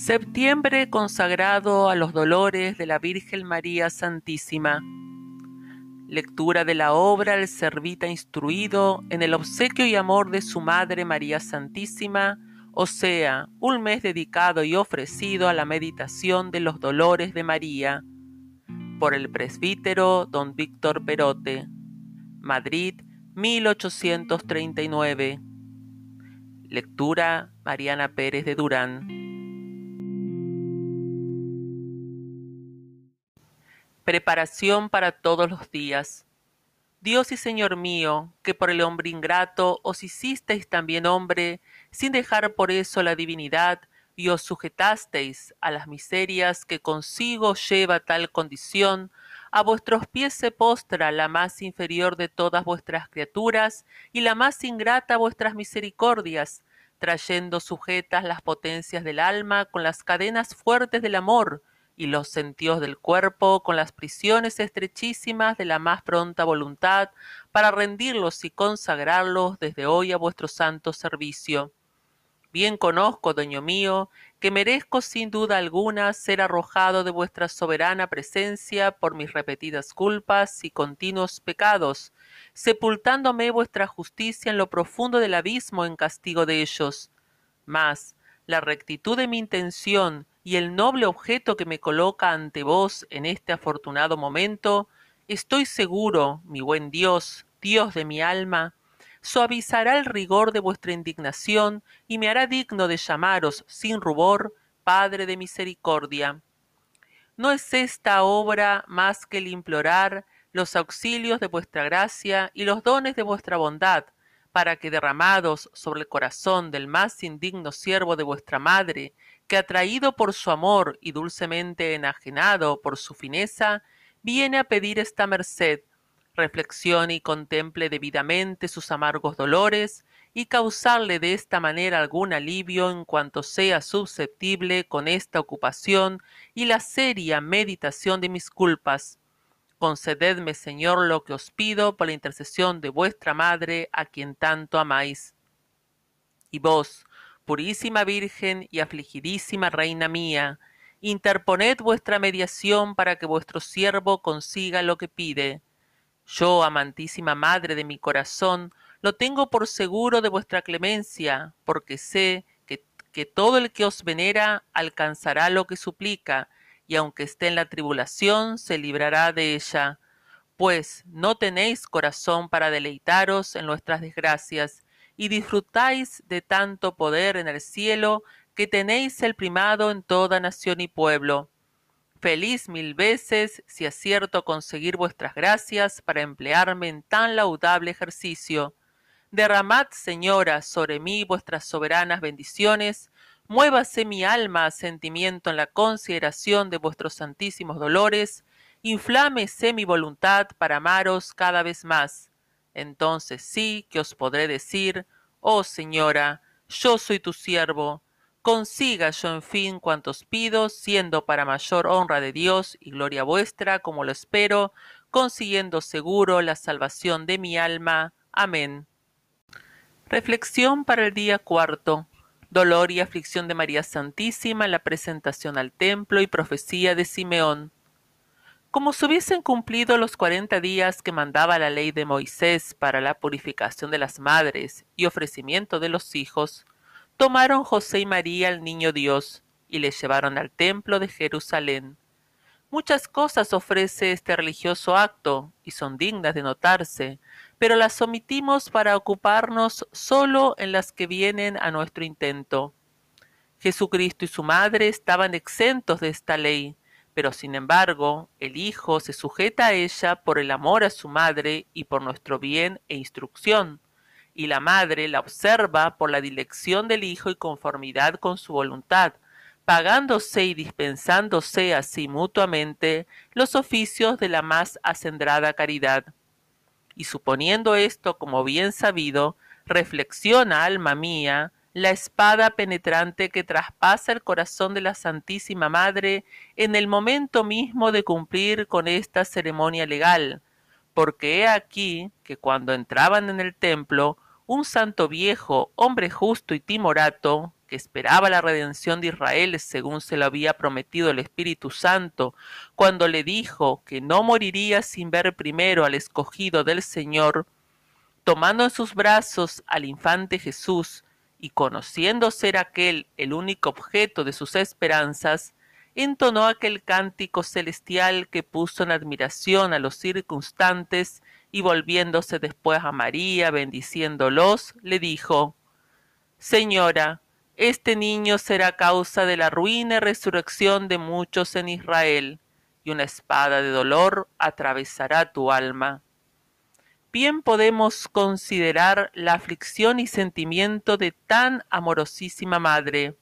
Septiembre consagrado a los dolores de la Virgen María Santísima. Lectura de la obra El Servita Instruido en el obsequio y amor de su Madre María Santísima, o sea, un mes dedicado y ofrecido a la meditación de los dolores de María, por el presbítero don Víctor Perote, Madrid, 1839. Lectura Mariana Pérez de Durán. Preparación para todos los días. Dios y Señor mío, que por el hombre ingrato os hicisteis también hombre, sin dejar por eso la divinidad, y os sujetasteis a las miserias que consigo lleva tal condición, a vuestros pies se postra la más inferior de todas vuestras criaturas y la más ingrata vuestras misericordias, trayendo sujetas las potencias del alma con las cadenas fuertes del amor, y los sentidos del cuerpo con las prisiones estrechísimas de la más pronta voluntad para rendirlos y consagrarlos desde hoy a vuestro santo servicio. Bien conozco, dueño mío, que merezco sin duda alguna ser arrojado de vuestra soberana presencia por mis repetidas culpas y continuos pecados, sepultándome vuestra justicia en lo profundo del abismo en castigo de ellos. Mas la rectitud de mi intención y el noble objeto que me coloca ante vos en este afortunado momento, estoy seguro, mi buen Dios, Dios de mi alma, suavizará el rigor de vuestra indignación y me hará digno de llamaros sin rubor Padre de misericordia. ¿No es esta obra más que el implorar los auxilios de vuestra gracia y los dones de vuestra bondad, para que derramados sobre el corazón del más indigno siervo de vuestra madre, que atraído por su amor y dulcemente enajenado por su fineza, viene a pedir esta merced, reflexione y contemple debidamente sus amargos dolores, y causarle de esta manera algún alivio en cuanto sea susceptible con esta ocupación y la seria meditación de mis culpas, Concededme, Señor, lo que os pido por la intercesión de vuestra Madre, a quien tanto amáis. Y vos, purísima Virgen y afligidísima Reina mía, interponed vuestra mediación para que vuestro siervo consiga lo que pide. Yo, amantísima Madre de mi corazón, lo tengo por seguro de vuestra clemencia, porque sé que, que todo el que os venera alcanzará lo que suplica, y aunque esté en la tribulación, se librará de ella. Pues no tenéis corazón para deleitaros en nuestras desgracias, y disfrutáis de tanto poder en el cielo, que tenéis el primado en toda nación y pueblo. Feliz mil veces si acierto conseguir vuestras gracias para emplearme en tan laudable ejercicio. Derramad, Señora, sobre mí vuestras soberanas bendiciones, muévase mi alma a sentimiento en la consideración de vuestros santísimos dolores, inflámese mi voluntad para amaros cada vez más. Entonces sí que os podré decir, oh Señora, yo soy tu siervo, consiga yo en fin cuantos pido, siendo para mayor honra de Dios y gloria vuestra, como lo espero, consiguiendo seguro la salvación de mi alma. Amén. Reflexión para el día cuarto dolor y aflicción de María Santísima, la presentación al templo y profecía de Simeón. Como se hubiesen cumplido los cuarenta días que mandaba la ley de Moisés para la purificación de las madres y ofrecimiento de los hijos, tomaron José y María al niño Dios y le llevaron al templo de Jerusalén. Muchas cosas ofrece este religioso acto y son dignas de notarse, pero las omitimos para ocuparnos solo en las que vienen a nuestro intento. Jesucristo y su madre estaban exentos de esta ley, pero sin embargo el Hijo se sujeta a ella por el amor a su madre y por nuestro bien e instrucción, y la madre la observa por la dilección del Hijo y conformidad con su voluntad, pagándose y dispensándose así mutuamente los oficios de la más acendrada caridad y suponiendo esto como bien sabido, reflexiona, alma mía, la espada penetrante que traspasa el corazón de la Santísima Madre en el momento mismo de cumplir con esta ceremonia legal, porque he aquí que cuando entraban en el templo, un santo viejo, hombre justo y timorato, que esperaba la redención de Israel según se lo había prometido el Espíritu Santo, cuando le dijo que no moriría sin ver primero al escogido del Señor, tomando en sus brazos al infante Jesús y conociendo ser aquel el único objeto de sus esperanzas, entonó aquel cántico celestial que puso en admiración a los circunstantes y volviéndose después a María, bendiciéndolos, le dijo, Señora, este niño será causa de la ruina y resurrección de muchos en Israel, y una espada de dolor atravesará tu alma. Bien podemos considerar la aflicción y sentimiento de tan amorosísima madre,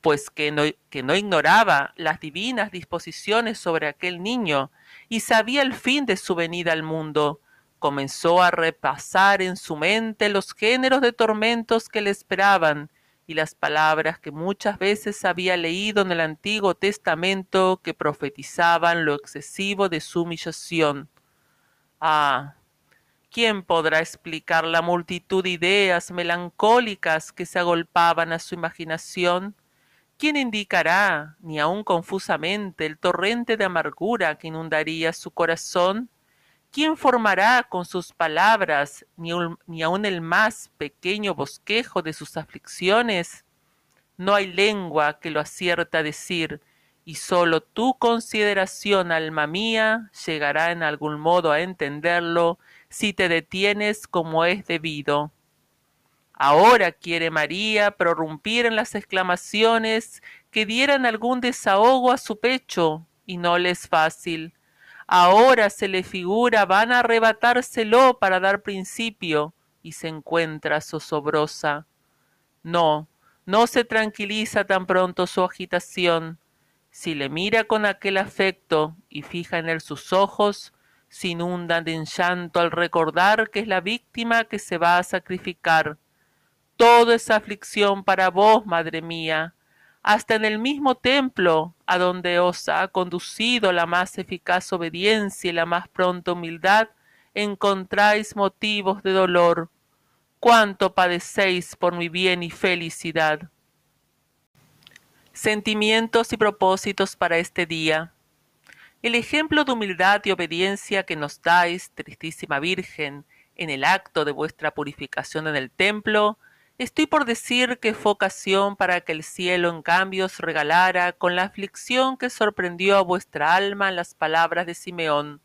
pues que no, que no ignoraba las divinas disposiciones sobre aquel niño y sabía el fin de su venida al mundo, comenzó a repasar en su mente los géneros de tormentos que le esperaban y las palabras que muchas veces había leído en el Antiguo Testamento que profetizaban lo excesivo de su humillación. Ah, ¿quién podrá explicar la multitud de ideas melancólicas que se agolpaban a su imaginación? ¿Quién indicará, ni aun confusamente, el torrente de amargura que inundaría su corazón? ¿Quién formará con sus palabras ni, ni aun el más pequeño bosquejo de sus aflicciones? No hay lengua que lo acierta a decir, y sólo tu consideración, alma mía, llegará en algún modo a entenderlo si te detienes como es debido. Ahora quiere María prorrumpir en las exclamaciones que dieran algún desahogo a su pecho, y no le es fácil ahora se le figura van a arrebatárselo para dar principio y se encuentra zozobrosa. No, no se tranquiliza tan pronto su agitación. Si le mira con aquel afecto y fija en él sus ojos, se inundan en llanto al recordar que es la víctima que se va a sacrificar. Todo es aflicción para vos, madre mía, hasta en el mismo templo a donde os ha conducido la más eficaz obediencia y la más pronta humildad, encontráis motivos de dolor. Cuánto padecéis por mi bien y felicidad. Sentimientos y propósitos para este día. El ejemplo de humildad y obediencia que nos dais, tristísima Virgen, en el acto de vuestra purificación en el templo, Estoy por decir que fue ocasión para que el cielo en cambio os regalara con la aflicción que sorprendió a vuestra alma las palabras de Simeón.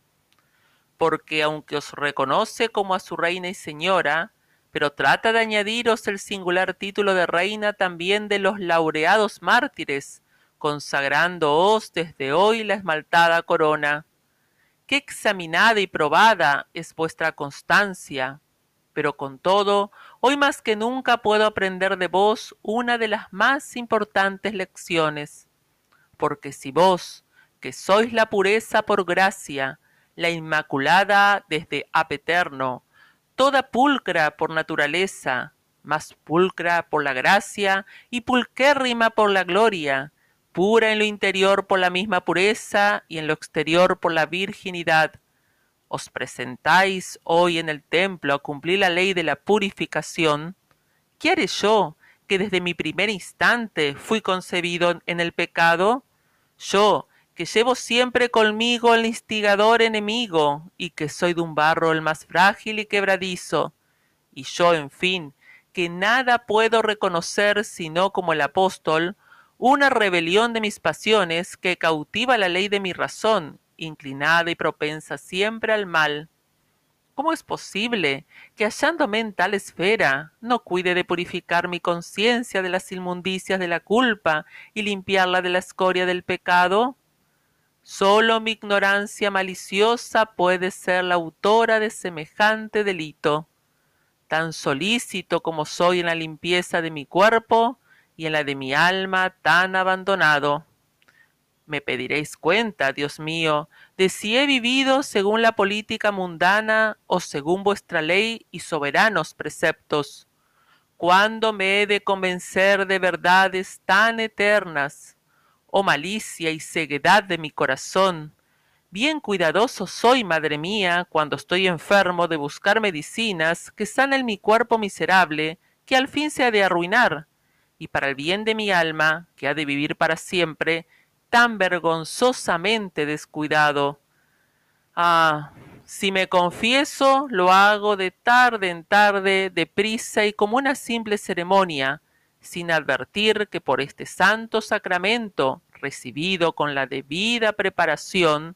Porque aunque os reconoce como a su reina y señora, pero trata de añadiros el singular título de reina también de los laureados mártires, consagrándoos desde hoy la esmaltada corona. Qué examinada y probada es vuestra constancia, pero con todo, hoy más que nunca puedo aprender de vos una de las más importantes lecciones. Porque si vos, que sois la pureza por gracia, la inmaculada desde apeterno, toda pulcra por naturaleza, más pulcra por la gracia y pulquérrima por la gloria, pura en lo interior por la misma pureza y en lo exterior por la virginidad, os presentáis hoy en el templo a cumplir la ley de la purificación, ¿qué yo, que desde mi primer instante fui concebido en el pecado? Yo, que llevo siempre conmigo el instigador enemigo, y que soy de un barro el más frágil y quebradizo, y yo, en fin, que nada puedo reconocer sino como el apóstol, una rebelión de mis pasiones que cautiva la ley de mi razón inclinada y propensa siempre al mal. ¿Cómo es posible que hallándome en tal esfera no cuide de purificar mi conciencia de las inmundicias de la culpa y limpiarla de la escoria del pecado? Solo mi ignorancia maliciosa puede ser la autora de semejante delito. Tan solícito como soy en la limpieza de mi cuerpo y en la de mi alma tan abandonado me pediréis cuenta, Dios mío, de si he vivido según la política mundana o según vuestra ley y soberanos preceptos. ¿Cuándo me he de convencer de verdades tan eternas? Oh malicia y ceguedad de mi corazón. Bien cuidadoso soy, madre mía, cuando estoy enfermo de buscar medicinas que sanen mi cuerpo miserable, que al fin se ha de arruinar y para el bien de mi alma, que ha de vivir para siempre, tan vergonzosamente descuidado. Ah, si me confieso, lo hago de tarde en tarde, de prisa y como una simple ceremonia, sin advertir que por este santo sacramento, recibido con la debida preparación,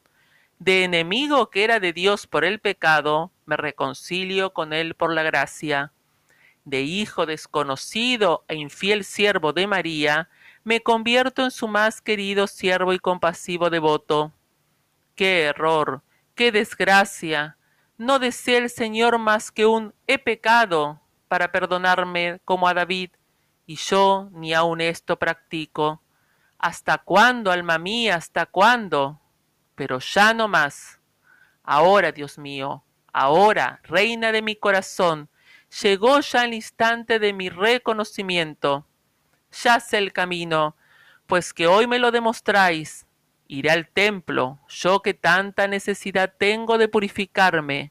de enemigo que era de Dios por el pecado, me reconcilio con él por la gracia. De hijo desconocido e infiel siervo de María, me convierto en su más querido siervo y compasivo devoto. ¡Qué error! qué desgracia. No desea el Señor más que un he pecado para perdonarme como a David, y yo ni aun esto practico. ¿Hasta cuándo, alma mía? ¿Hasta cuándo? Pero ya no más. Ahora, Dios mío, ahora, reina de mi corazón, llegó ya el instante de mi reconocimiento. Ya sé el camino, pues que hoy me lo demostráis, Iré al templo, yo que tanta necesidad tengo de purificarme.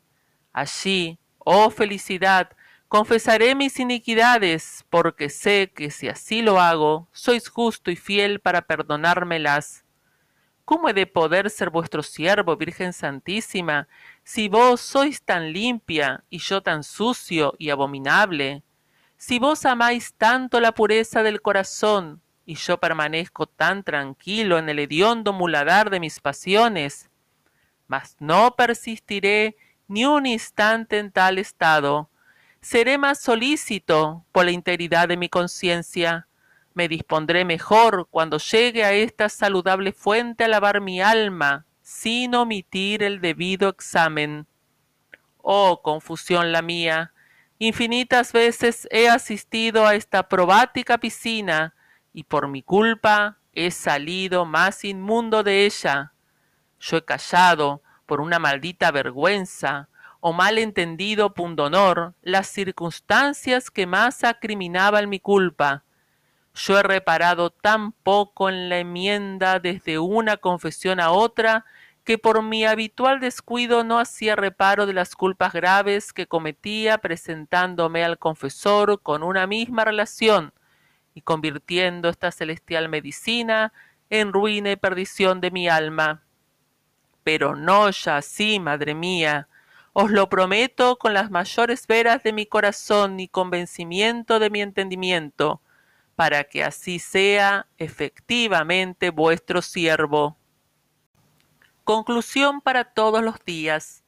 Allí, oh felicidad, confesaré mis iniquidades, porque sé que si así lo hago, sois justo y fiel para perdonármelas. ¿Cómo he de poder ser vuestro siervo, Virgen Santísima, si vos sois tan limpia y yo tan sucio y abominable? Si vos amáis tanto la pureza del corazón, y yo permanezco tan tranquilo en el hediondo muladar de mis pasiones. Mas no persistiré ni un instante en tal estado. Seré más solícito por la integridad de mi conciencia. Me dispondré mejor cuando llegue a esta saludable fuente a lavar mi alma, sin omitir el debido examen. Oh, confusión la mía. Infinitas veces he asistido a esta probática piscina, y por mi culpa he salido más inmundo de ella. Yo he callado por una maldita vergüenza o mal entendido pundonor las circunstancias que más acriminaban mi culpa. Yo he reparado tan poco en la enmienda desde una confesión a otra que por mi habitual descuido no hacía reparo de las culpas graves que cometía presentándome al confesor con una misma relación, y convirtiendo esta celestial medicina en ruina y perdición de mi alma. Pero no ya así, madre mía, os lo prometo con las mayores veras de mi corazón y convencimiento de mi entendimiento, para que así sea efectivamente vuestro siervo. Conclusión para todos los días.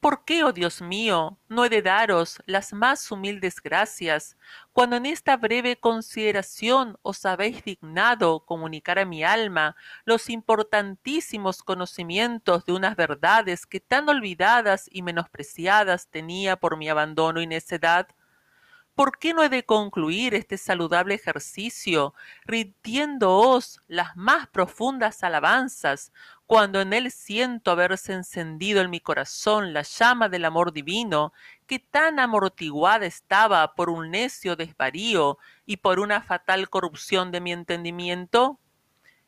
¿Por qué, oh Dios mío, no he de daros las más humildes gracias, cuando en esta breve consideración os habéis dignado comunicar a mi alma los importantísimos conocimientos de unas verdades que tan olvidadas y menospreciadas tenía por mi abandono y necedad? ¿Por qué no he de concluir este saludable ejercicio rindiéndoos las más profundas alabanzas, cuando en él siento haberse encendido en mi corazón la llama del amor divino, que tan amortiguada estaba por un necio desvarío y por una fatal corrupción de mi entendimiento?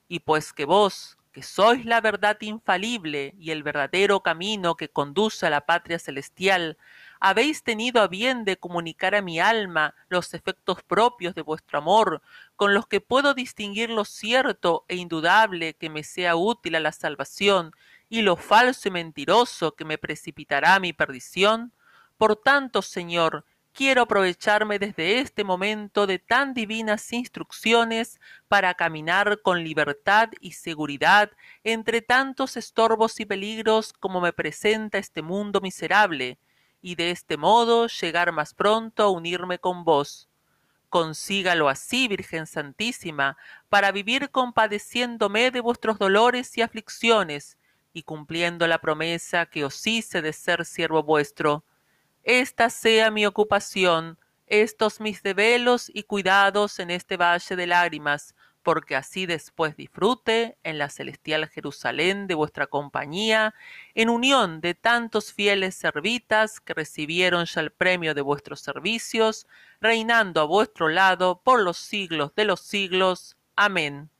Y pues que vos, que sois la verdad infalible y el verdadero camino que conduce a la patria celestial, habéis tenido a bien de comunicar a mi alma los efectos propios de vuestro amor, con los que puedo distinguir lo cierto e indudable que me sea útil a la salvación, y lo falso y mentiroso que me precipitará a mi perdición? Por tanto, Señor, quiero aprovecharme desde este momento de tan divinas instrucciones para caminar con libertad y seguridad entre tantos estorbos y peligros como me presenta este mundo miserable, y de este modo llegar más pronto a unirme con vos. Consígalo así, Virgen Santísima, para vivir compadeciéndome de vuestros dolores y aflicciones, y cumpliendo la promesa que os hice de ser siervo vuestro. Esta sea mi ocupación, estos mis develos y cuidados en este valle de lágrimas, porque así después disfrute en la celestial Jerusalén de vuestra compañía, en unión de tantos fieles servitas que recibieron ya el premio de vuestros servicios, reinando a vuestro lado por los siglos de los siglos. Amén.